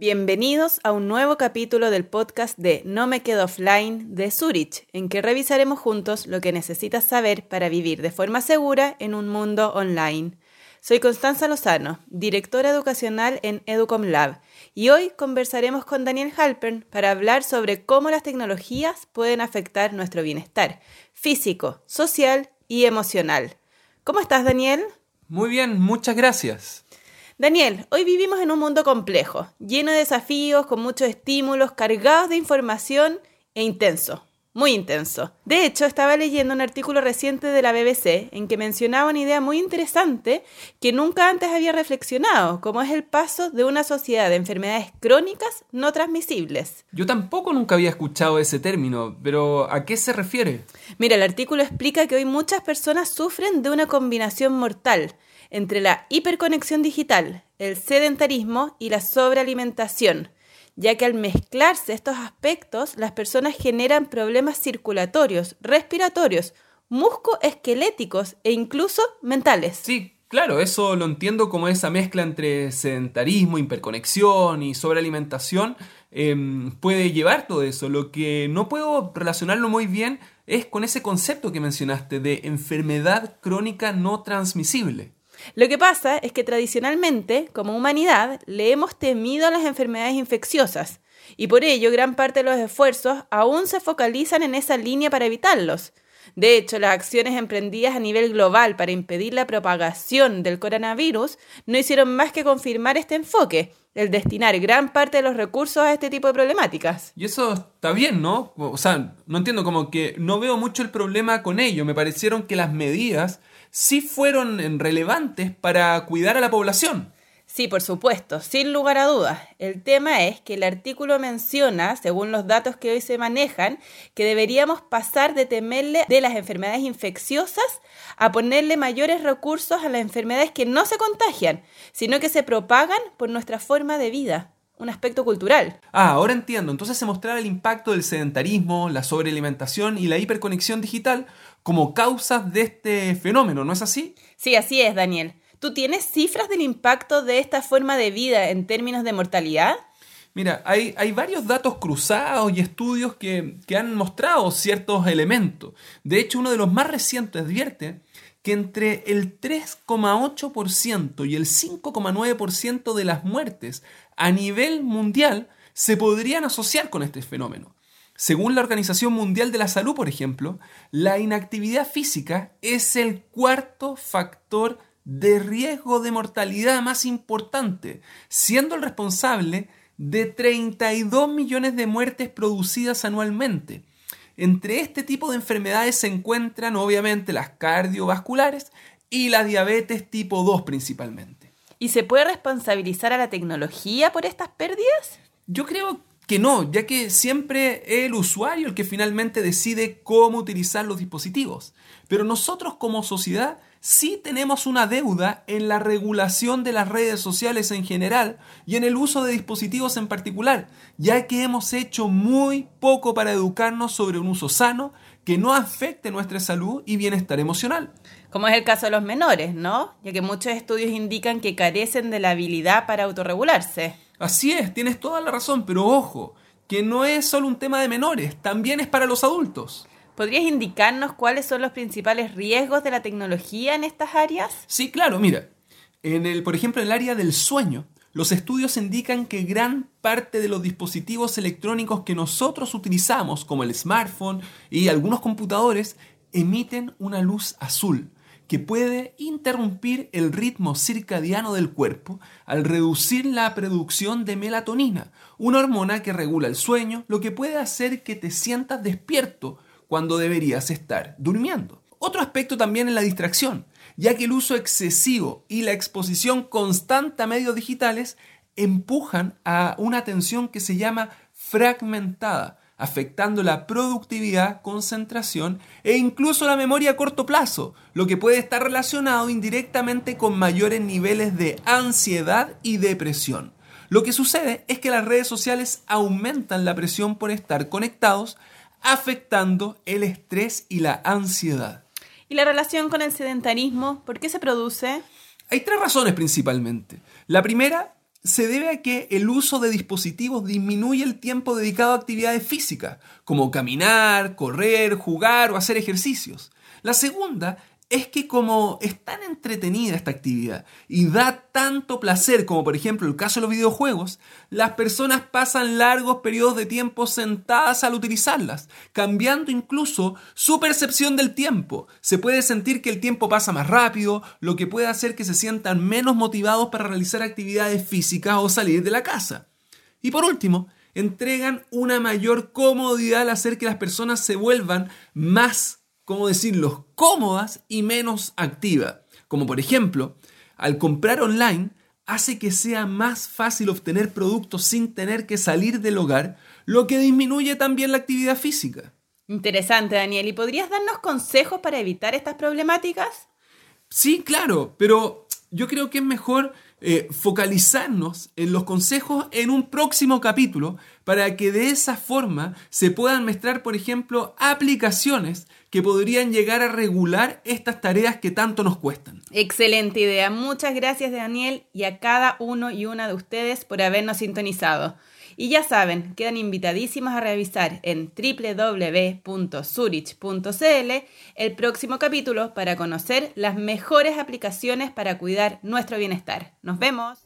Bienvenidos a un nuevo capítulo del podcast de No me quedo offline de Zurich, en que revisaremos juntos lo que necesitas saber para vivir de forma segura en un mundo online. Soy Constanza Lozano, directora educacional en Educom Lab, y hoy conversaremos con Daniel Halpern para hablar sobre cómo las tecnologías pueden afectar nuestro bienestar físico, social y emocional. ¿Cómo estás, Daniel? Muy bien, muchas gracias. Daniel, hoy vivimos en un mundo complejo, lleno de desafíos, con muchos estímulos, cargados de información e intenso, muy intenso. De hecho, estaba leyendo un artículo reciente de la BBC en que mencionaba una idea muy interesante que nunca antes había reflexionado, como es el paso de una sociedad de enfermedades crónicas no transmisibles. Yo tampoco nunca había escuchado ese término, pero ¿a qué se refiere? Mira, el artículo explica que hoy muchas personas sufren de una combinación mortal entre la hiperconexión digital, el sedentarismo y la sobrealimentación, ya que al mezclarse estos aspectos, las personas generan problemas circulatorios, respiratorios, muscoesqueléticos e incluso mentales. Sí, claro, eso lo entiendo como esa mezcla entre sedentarismo, hiperconexión y sobrealimentación em, puede llevar todo eso. Lo que no puedo relacionarlo muy bien es con ese concepto que mencionaste de enfermedad crónica no transmisible. Lo que pasa es que tradicionalmente, como humanidad, le hemos temido a las enfermedades infecciosas y por ello gran parte de los esfuerzos aún se focalizan en esa línea para evitarlos. De hecho, las acciones emprendidas a nivel global para impedir la propagación del coronavirus no hicieron más que confirmar este enfoque, el destinar gran parte de los recursos a este tipo de problemáticas. Y eso está bien, ¿no? O sea, no entiendo como que no veo mucho el problema con ello. Me parecieron que las medidas sí fueron relevantes para cuidar a la población. Sí, por supuesto, sin lugar a dudas. El tema es que el artículo menciona, según los datos que hoy se manejan, que deberíamos pasar de temerle de las enfermedades infecciosas a ponerle mayores recursos a las enfermedades que no se contagian, sino que se propagan por nuestra forma de vida un aspecto cultural. Ah, ahora entiendo. Entonces se mostraba el impacto del sedentarismo, la sobrealimentación y la hiperconexión digital como causas de este fenómeno, ¿no es así? Sí, así es, Daniel. ¿Tú tienes cifras del impacto de esta forma de vida en términos de mortalidad? Mira, hay, hay varios datos cruzados y estudios que, que han mostrado ciertos elementos. De hecho, uno de los más recientes advierte que entre el 3,8% y el 5,9% de las muertes a nivel mundial se podrían asociar con este fenómeno. Según la Organización Mundial de la Salud, por ejemplo, la inactividad física es el cuarto factor de riesgo de mortalidad más importante, siendo el responsable de 32 millones de muertes producidas anualmente. Entre este tipo de enfermedades se encuentran obviamente las cardiovasculares y la diabetes tipo 2 principalmente. ¿Y se puede responsabilizar a la tecnología por estas pérdidas? Yo creo que no, ya que siempre es el usuario el que finalmente decide cómo utilizar los dispositivos. Pero nosotros como sociedad sí tenemos una deuda en la regulación de las redes sociales en general y en el uso de dispositivos en particular, ya que hemos hecho muy poco para educarnos sobre un uso sano que no afecte nuestra salud y bienestar emocional. Como es el caso de los menores, ¿no? Ya que muchos estudios indican que carecen de la habilidad para autorregularse. Así es, tienes toda la razón, pero ojo, que no es solo un tema de menores, también es para los adultos. ¿Podrías indicarnos cuáles son los principales riesgos de la tecnología en estas áreas? Sí, claro, mira. En el, por ejemplo, en el área del sueño, los estudios indican que gran parte de los dispositivos electrónicos que nosotros utilizamos, como el smartphone y algunos computadores, emiten una luz azul que puede interrumpir el ritmo circadiano del cuerpo al reducir la producción de melatonina, una hormona que regula el sueño, lo que puede hacer que te sientas despierto cuando deberías estar durmiendo. Otro aspecto también es la distracción, ya que el uso excesivo y la exposición constante a medios digitales empujan a una atención que se llama fragmentada, afectando la productividad, concentración e incluso la memoria a corto plazo, lo que puede estar relacionado indirectamente con mayores niveles de ansiedad y depresión. Lo que sucede es que las redes sociales aumentan la presión por estar conectados, afectando el estrés y la ansiedad. ¿Y la relación con el sedentarismo? ¿Por qué se produce? Hay tres razones principalmente. La primera se debe a que el uso de dispositivos disminuye el tiempo dedicado a actividades físicas, como caminar, correr, jugar o hacer ejercicios. La segunda es que como es tan entretenida esta actividad y da tanto placer como por ejemplo el caso de los videojuegos, las personas pasan largos periodos de tiempo sentadas al utilizarlas, cambiando incluso su percepción del tiempo. Se puede sentir que el tiempo pasa más rápido, lo que puede hacer que se sientan menos motivados para realizar actividades físicas o salir de la casa. Y por último, entregan una mayor comodidad al hacer que las personas se vuelvan más ¿cómo decirlo?, cómodas y menos activas. Como por ejemplo, al comprar online hace que sea más fácil obtener productos sin tener que salir del hogar, lo que disminuye también la actividad física. Interesante, Daniel. ¿Y podrías darnos consejos para evitar estas problemáticas? Sí, claro, pero yo creo que es mejor eh, focalizarnos en los consejos en un próximo capítulo para que de esa forma se puedan mostrar, por ejemplo, aplicaciones que podrían llegar a regular estas tareas que tanto nos cuestan. Excelente idea. Muchas gracias Daniel y a cada uno y una de ustedes por habernos sintonizado. Y ya saben, quedan invitadísimos a revisar en www.zurich.cl el próximo capítulo para conocer las mejores aplicaciones para cuidar nuestro bienestar. Nos vemos.